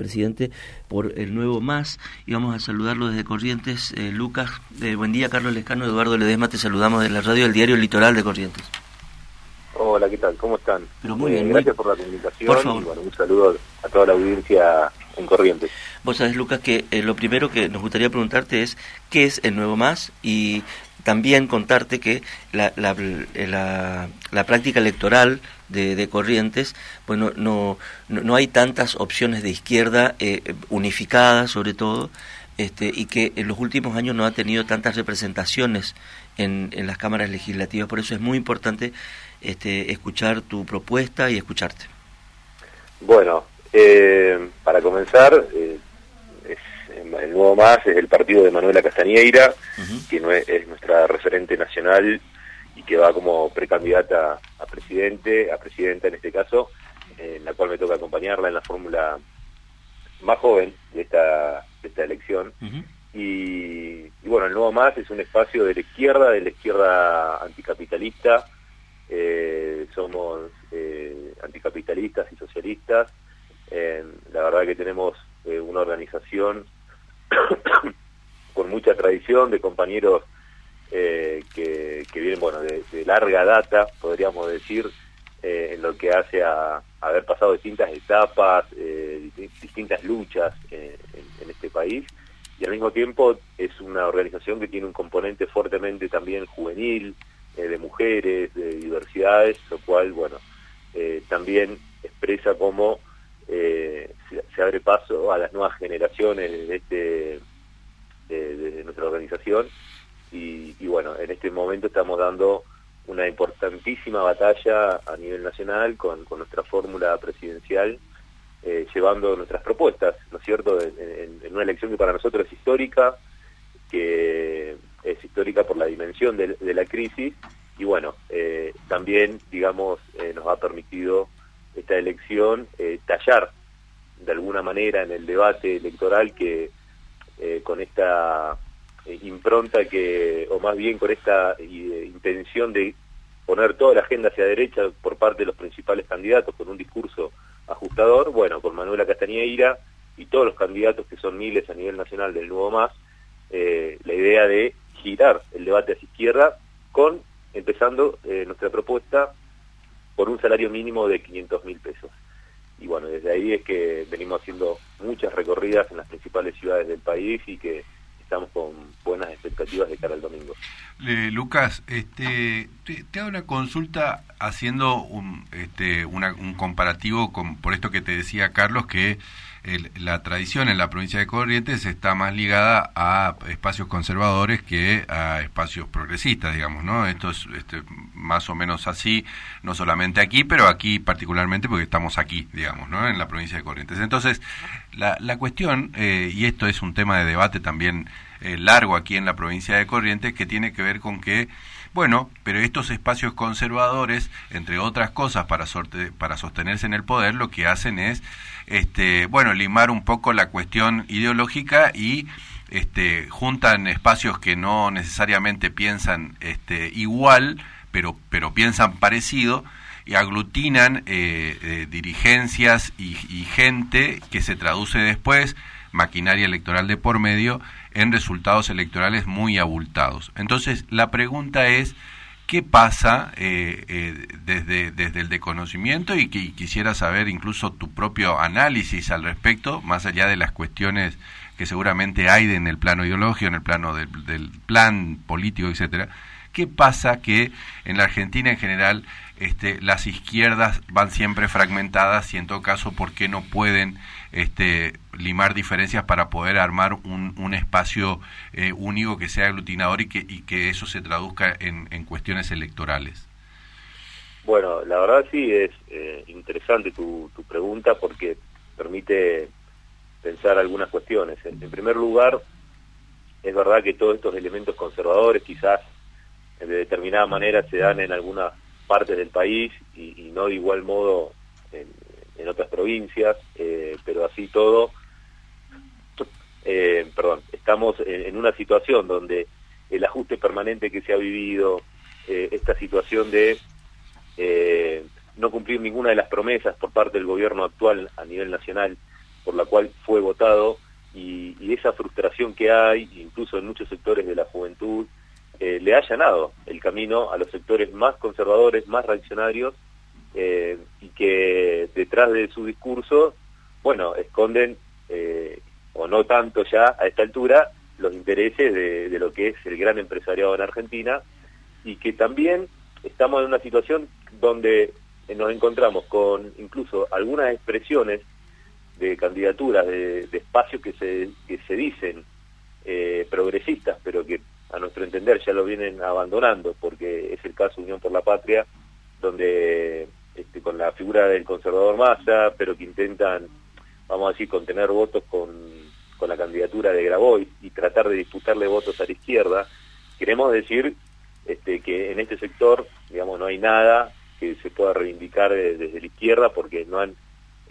vicepresidente por el nuevo MAS. Y vamos a saludarlo desde Corrientes. Eh, Lucas, eh, buen día, Carlos Lescano, Eduardo Ledesma, te saludamos de la radio del diario Litoral de Corrientes. Hola, ¿qué tal? ¿Cómo están? Pero muy bien. Gracias por la comunicación y bueno, un saludo a toda la audiencia en Corrientes. Vos sabés, Lucas, que lo primero que nos gustaría preguntarte es ¿qué es el nuevo MAS? Y también contarte que la, la, la, práctica electoral de, de, Corrientes, bueno, no, no, hay tantas opciones de izquierda eh, unificadas sobre todo, este, y que en los últimos años no ha tenido tantas representaciones en, en las cámaras legislativas. Por eso es muy importante este, escuchar tu propuesta y escucharte. Bueno, eh, para comenzar, eh, el nuevo más es el partido de Manuela Castañeira, que es, nuestra referente nacional y que va como precandidata a presidente, a presidenta en este caso, en la cual me toca acompañarla en la fórmula más joven de esta, de esta elección. y, bueno, el nuevo más es un espacio de la izquierda, de la izquierda anticapitalista. Eh, somos eh, anticapitalistas y socialistas. Eh, la verdad que tenemos una organización con mucha tradición de compañeros eh, que, vienen bueno de, larga data, podríamos decir, eh, en lo que hace a, haber pasado distintas etapas, eh, distintas luchas en, este país, y al mismo tiempo es una organización que tiene un componente fuertemente también juvenil, de mujeres, de diversidades, lo cual, bueno, también expresa cómo se, abre paso a las nuevas generaciones de, este, de, nuestra organización y, bueno, en este momento estamos dando una importantísima batalla a nivel nacional con, nuestra fórmula presidencial, eh, llevando nuestras propuestas, ¿no es cierto?, en, una elección que para nosotros es histórica, que es histórica por la dimensión de, la crisis y bueno, eh, también, digamos, eh, nos ha permitido esta elección tallar de alguna manera en el debate electoral que eh, con esta eh, impronta que, o más bien con esta eh, intención de poner toda la agenda hacia derecha por parte de los principales candidatos con un discurso ajustador, bueno, con Manuela Castañeira y todos los candidatos que son miles a nivel nacional del Nuevo Más, la idea de girar el debate hacia izquierda con, empezando nuestra propuesta, por un salario mínimo de 500 mil pesos. Y bueno, desde ahí es que venimos haciendo muchas recorridas en las principales ciudades del país y que estamos con buenas expectativas de cara al domingo. Lucas, este, te, hago una consulta haciendo un, este, un comparativo con, por esto que te decía Carlos, que la tradición en la provincia de Corrientes está más ligada a espacios conservadores que a espacios progresistas, digamos, ¿no? Esto es este, más o menos así, no solamente aquí, pero aquí particularmente porque estamos aquí, digamos, ¿no? En la provincia de Corrientes. Entonces, la, la cuestión, eh, y esto es un tema de debate también eh, largo aquí en la provincia de Corrientes, que tiene que ver con que bueno, pero estos espacios conservadores, entre otras cosas, para, para sostenerse en el poder, lo que hacen es, este, bueno, limar un poco la cuestión ideológica y este, juntan espacios que no necesariamente piensan este, igual, pero, pero piensan parecido, y aglutinan eh, eh, dirigencias y gente que se traduce después, maquinaria electoral de por medio, en resultados electorales muy abultados. Entonces, la pregunta es, ¿qué pasa eh, eh, desde, desde el desconocimiento? Y, que, quisiera saber incluso tu propio análisis al respecto, más allá de las cuestiones que seguramente hay en el plano ideológico, en el plano del, del plan político, etcétera. ¿Qué pasa que en la Argentina en general este, las izquierdas van siempre fragmentadas y en todo caso, ¿por qué no pueden este, limar diferencias para poder armar un, un espacio eh, único que sea aglutinador y que, y que eso se traduzca en, en cuestiones electorales? Bueno, la verdad sí es eh, interesante tu, tu pregunta porque permite pensar algunas cuestiones. En, primer lugar, es verdad que todos estos elementos conservadores quizás de determinada manera se dan en algunas partes del país y, no de igual modo en, otras provincias, eh, pero así todo, eh, perdón, estamos en, una situación donde el ajuste permanente que se ha vivido, eh, esta situación de no cumplir ninguna de las promesas por parte del gobierno actual a nivel nacional, por la cual fue votado y, esa frustración que hay, incluso en muchos sectores de la juventud, eh, le ha allanado el camino a los sectores más conservadores, más reaccionarios, eh, y que detrás de su discurso, bueno, esconden, eh, o no tanto ya a esta altura, los intereses de, de lo que es el gran empresariado en Argentina, y que también estamos en una situación donde nos encontramos con incluso algunas expresiones de candidaturas, de, espacios que se, que se dicen eh, progresistas, pero que a nuestro entender ya lo vienen abandonando, porque es el caso Unión por la Patria, donde este, con la figura del conservador Massa, pero que intentan, vamos a decir, contener votos con, con la candidatura de Grabois y tratar de disputarle votos a la izquierda, queremos decir este, que en este sector, digamos, no hay nada que se pueda reivindicar desde la izquierda porque no han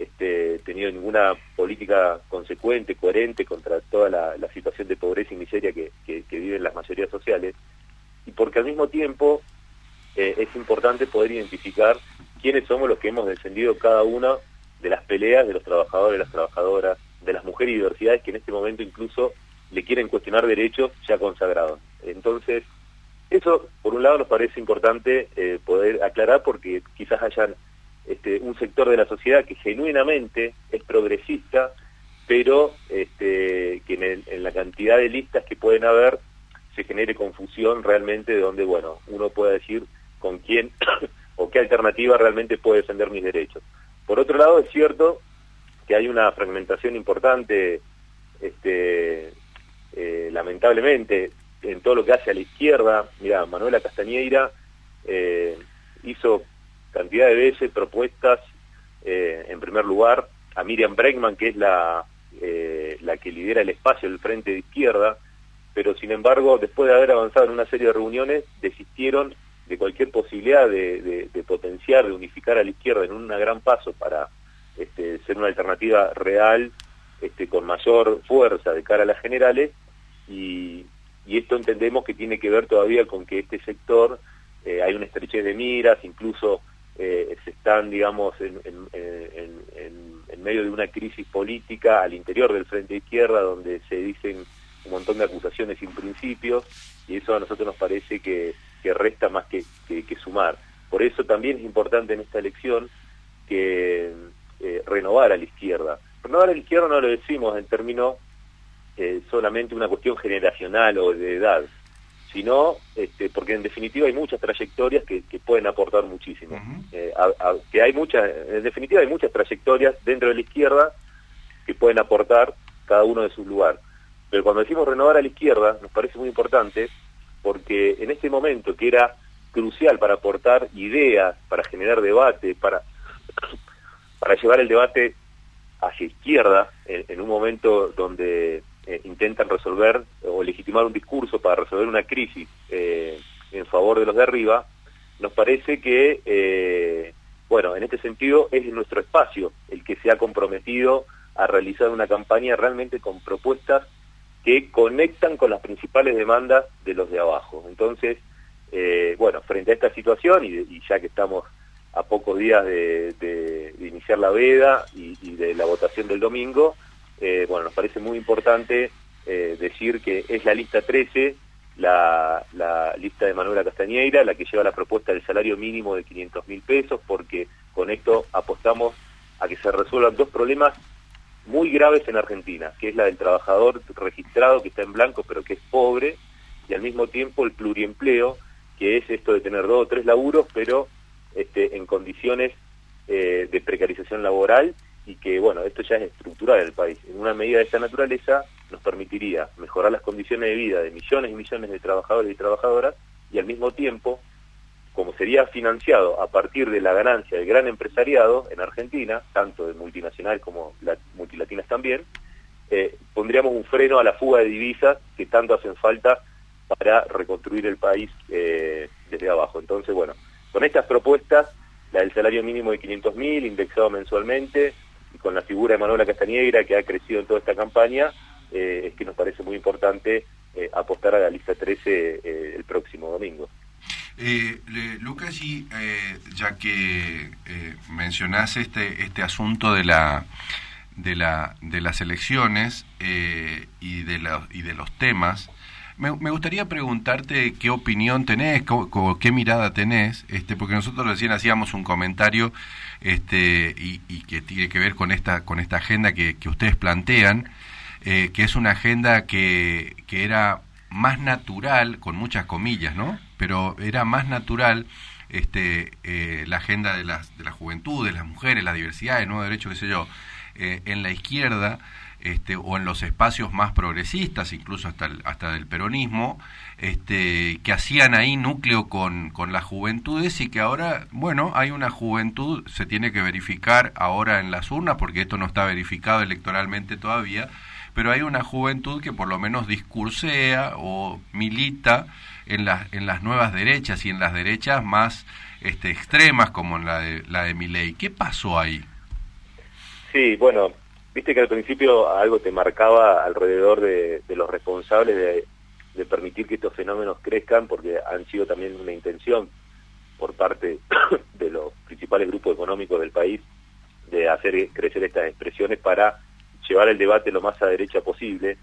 este, tenido ninguna política consecuente, coherente contra toda la, situación de pobreza y miseria que, viven las mayorías sociales, y porque al mismo tiempo eh, es importante poder identificar quiénes somos los que hemos defendido cada una de las peleas de los trabajadores, las trabajadoras, de las mujeres y diversidades que en este momento incluso le quieren cuestionar derechos ya consagrados. Entonces, eso por un lado nos parece importante eh, poder aclarar porque quizás hayan este, un sector de la sociedad que genuinamente es progresista, pero este, que en, la cantidad de listas que pueden haber se genere confusión realmente de donde, bueno, uno pueda decir con quién o qué alternativa realmente puede defender mis derechos. Por otro lado, es cierto que hay una fragmentación importante, este, eh, lamentablemente, en todo lo que hace a la izquierda. Mira, Manuela Castañeira eh, hizo cantidad de veces propuestas, eh, en primer lugar, a Miriam Bregman, que es la, eh, la que lidera el espacio del Frente de Izquierda, pero sin embargo, después de haber avanzado en una serie de reuniones, desistieron de cualquier posibilidad de, potenciar, de unificar a la izquierda en un gran paso para este, ser una alternativa real, este, con mayor fuerza de cara a las generales, y, y esto entendemos que tiene que ver todavía con que este sector eh, hay una estrechez de miras, incluso eh, se están, digamos, en, medio de una crisis política al interior del Frente Izquierda, donde se dicen un montón de acusaciones sin principios, y eso a nosotros nos parece que, resta más que, sumar. Por eso también es importante en esta elección que eh, renovar a la izquierda. Renovar a la izquierda no lo decimos en términos eh, solamente una cuestión generacional o de edad, sino este, porque en definitiva hay muchas trayectorias que, pueden aportar muchísimo. Eh, que hay muchas, en definitiva hay muchas trayectorias dentro de la izquierda que pueden aportar cada uno de su lugar. Pero cuando decimos renovar a la izquierda, nos parece muy importante porque en este momento que era crucial para aportar ideas, para generar debate, para, para llevar el debate hacia izquierda, en un momento donde eh, intentan resolver o legitimar un discurso para resolver una crisis eh, en favor de los de arriba, nos parece que, eh, bueno, en este sentido es nuestro espacio el que se ha comprometido a realizar una campaña realmente con propuestas que conectan con las principales demandas de los de abajo. Entonces, bueno, frente a esta situación y, ya que estamos a pocos días de, iniciar la veda y de la votación del domingo, eh, bueno, nos parece muy importante eh, decir que es la lista 13, la, lista de Manuela Castañeira, la que lleva la propuesta del salario mínimo de 500 mil pesos, porque con esto apostamos a que se resuelvan dos problemas muy graves en Argentina, que es la del trabajador registrado que está en blanco pero que es pobre, y al mismo tiempo el pluriempleo, que es esto de tener dos o tres laburos, pero este, en condiciones eh, de precarización laboral y que, bueno, esto ya es estructural en el país. En una medida de esta naturaleza nos permitiría mejorar las condiciones de vida de millones y millones de trabajadores y trabajadoras y al mismo tiempo, como sería financiado a partir de la ganancia del gran empresariado en Argentina, tanto de multinacional como multilatinas también, eh, pondríamos un freno a la fuga de divisas que tanto hacen falta para reconstruir el país eh, desde abajo. Entonces, bueno, con estas propuestas, la del salario mínimo de 500 mil, indexado mensualmente, y con la figura de Manuela Castañeira, que ha crecido en toda esta campaña, eh, es que nos parece muy importante eh, apostar a la lista 13 eh, el próximo domingo. Lucas, y ya que mencionás este, este asunto de la de, la, de las elecciones y, de la, y de los temas, me, gustaría preguntarte qué opinión tenés, qué mirada tenés, este, porque nosotros recién hacíamos un comentario este, y, que tiene que ver con esta, con esta agenda que, ustedes plantean, eh, que es una agenda que, que era más natural, con muchas comillas, ¿no? Pero era más natural este, eh, la agenda de las, de la juventud, de las mujeres, la diversidad, el nuevo derecho, qué sé yo, eh, en la izquierda este, o en los espacios más progresistas, incluso hasta, hasta del peronismo, este, que hacían ahí núcleo con, con las juventudes y que ahora, bueno, hay una juventud, se tiene que verificar ahora en las urnas, porque esto no está verificado electoralmente todavía, pero hay una juventud que por lo menos discursea o milita en, las en las nuevas derechas y en las derechas más este, extremas como en la de, la de Miley. ¿Qué pasó ahí? Sí, bueno, Viste que al principio algo te marcaba alrededor de, los responsables de, permitir que estos fenómenos crezcan, porque han sido también una intención por parte de los principales grupos económicos del país de hacer crecer estas expresiones para llevar el debate lo más a derecha posible.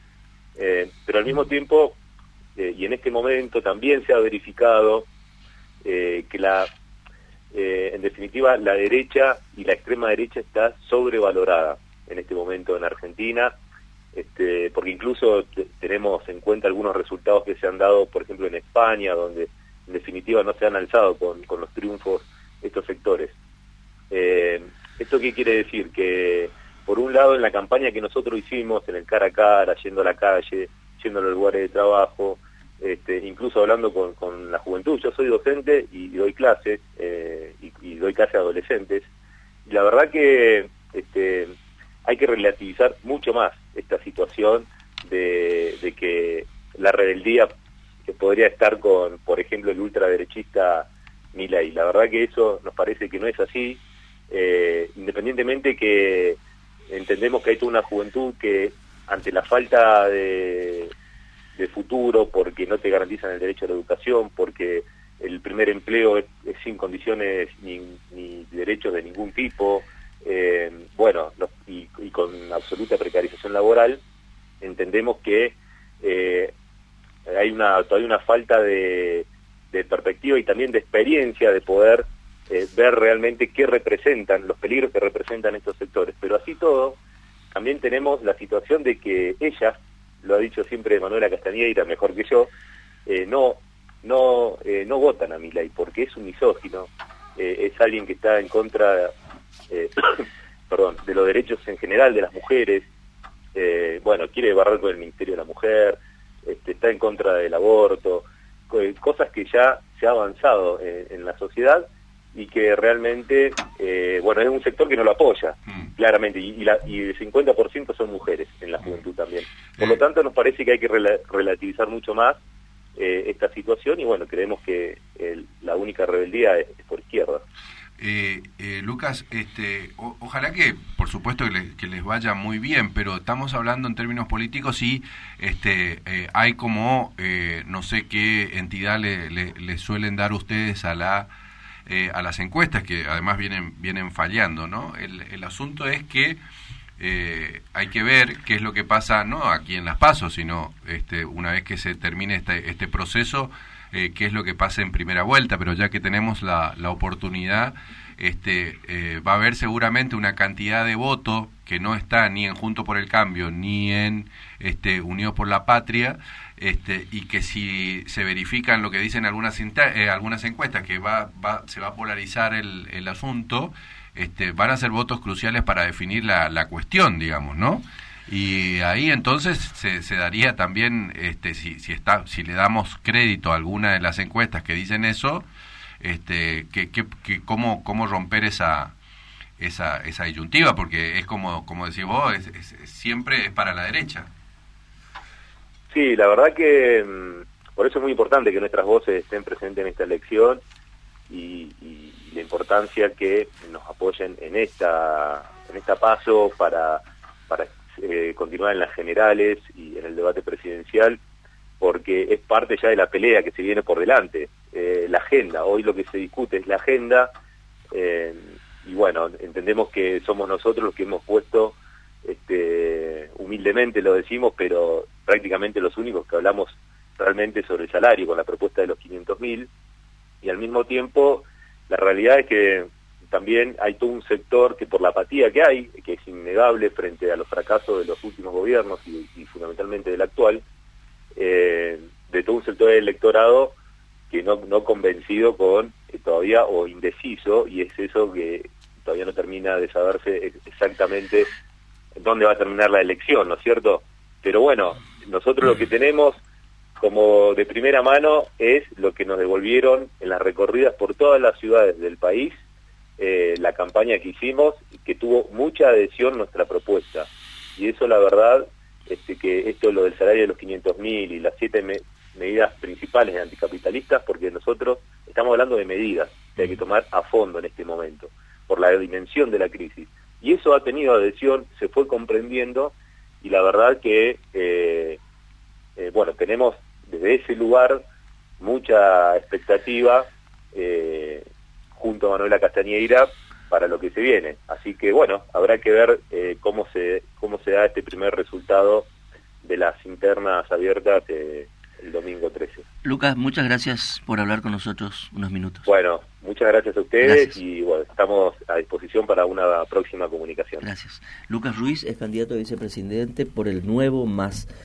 Eh, pero al mismo tiempo, eh, y en este momento también se ha verificado eh, que la, en definitiva, la derecha y la extrema derecha está sobrevalorada en este momento en Argentina, este, porque incluso tenemos en cuenta algunos resultados que se han dado, por ejemplo, en España, donde en definitiva no se han alzado con, los triunfos estos sectores. Eh, ¿Esto qué quiere decir? Que por un lado en la campaña que nosotros hicimos, en el cara a cara, yendo a la calle, yendo a los lugares de trabajo, este, incluso hablando con, la juventud, yo soy docente y, doy clases, eh, y, y, doy clases a adolescentes, y la verdad que este, hay que relativizar mucho más esta situación de, que la rebeldía que podría estar con, por ejemplo, el ultraderechista Milei. La verdad que eso nos parece que no es así, eh, independientemente que entendemos que hay toda una juventud que ante la falta de, futuro, porque no te garantizan el derecho a la educación, porque el primer empleo es, sin condiciones ni, ni derechos de ningún tipo, eh, bueno, y, con absoluta precarización laboral, entendemos que eh, hay una todavía una falta de, perspectiva y también de experiencia de poder eh, ver realmente qué representan, los peligros que representan estos sectores. Pero así todo, también tenemos la situación de que ella, lo ha dicho siempre Manuela Castañeira, mejor que yo, no no no votan a mi ley porque es un misógino, es alguien que está en contra eh, perdón, de los derechos en general de las mujeres, eh, bueno, quiere barrer con el Ministerio de la Mujer, este, está en contra del aborto, cosas que ya se ha avanzado en, la sociedad y que realmente, eh, bueno, es un sector que no lo apoya, mm. claramente, y, la, y el 50% son mujeres en la juventud también. Por lo tanto, nos parece que hay que relativizar mucho más esta situación y bueno, creemos que la única rebeldía es por izquierda. Eh, eh, Lucas, este, ojalá que, por supuesto, que, les vaya muy bien, pero estamos hablando en términos políticos y este, eh, hay como, eh, no sé qué entidad le, le, suelen dar ustedes a la a las encuestas que además vienen vienen fallando, ¿no? El, el asunto es que hay que ver qué es lo que pasa, no aquí en Las Pasos, sino este, una vez que se termine este, este proceso eh, qué es lo que pasa en primera vuelta, pero ya que tenemos la, la oportunidad, este, eh, va a haber seguramente una cantidad de votos que no está ni en Junto por el Cambio ni en este, Unidos por la Patria, este, y que si se verifican lo que dicen algunas, eh, algunas encuestas, que va, va, se va a polarizar el, el asunto, este, van a ser votos cruciales para definir la, la cuestión, digamos, ¿no? Y ahí entonces se, se daría también, este, si, si, está, si le damos crédito a alguna de las encuestas que dicen eso, este, que, que, cómo, cómo romper esa, esa, esa disyuntiva, porque es como, como decís vos, siempre es para la derecha. Sí, la verdad que mm, por eso es muy importante que nuestras voces estén presentes en esta elección y, y la importancia que nos apoyen en esta, en esta paso para, para eh, continuar en las generales y en el debate presidencial, porque es parte ya de la pelea que se viene por delante. Eh, la agenda, hoy lo que se discute es la agenda, eh, y bueno, entendemos que somos nosotros los que hemos puesto este, humildemente lo decimos, pero prácticamente los únicos que hablamos realmente sobre el salario con la propuesta de los 500 mil y al mismo tiempo la realidad es que también hay todo un sector que por la apatía que hay, que es innegable frente a los fracasos de los últimos gobiernos y, fundamentalmente del actual, eh, de todo un sector del electorado que no, no convencido con eh, todavía o indeciso y es eso que todavía no termina de saberse exactamente dónde va a terminar la elección, ¿no es cierto? Pero bueno, nosotros lo que tenemos como de primera mano es lo que nos devolvieron en las recorridas por todas las ciudades del país, eh, la campaña que hicimos, que tuvo mucha adhesión nuestra propuesta. Y eso la verdad, este, que esto lo del salario de los 500 mil y las siete medidas principales anticapitalistas, porque nosotros estamos hablando de medidas que hay que tomar a fondo en este momento, por la dimensión de la crisis. Y eso ha tenido adhesión, se fue comprendiendo, y la verdad que, eh, eh, bueno, tenemos desde ese lugar mucha expectativa eh, junto a Manuela Castañeira para lo que se viene. Así que bueno, habrá que ver eh, cómo se cómo se da este primer resultado de las internas abiertas eh, el domingo 13. Lucas, muchas gracias por hablar con nosotros unos minutos. Bueno, muchas gracias a ustedes y bueno, estamos a disposición para una próxima comunicación. Gracias. Lucas Ruiz es candidato a vicepresidente por el nuevo MAS.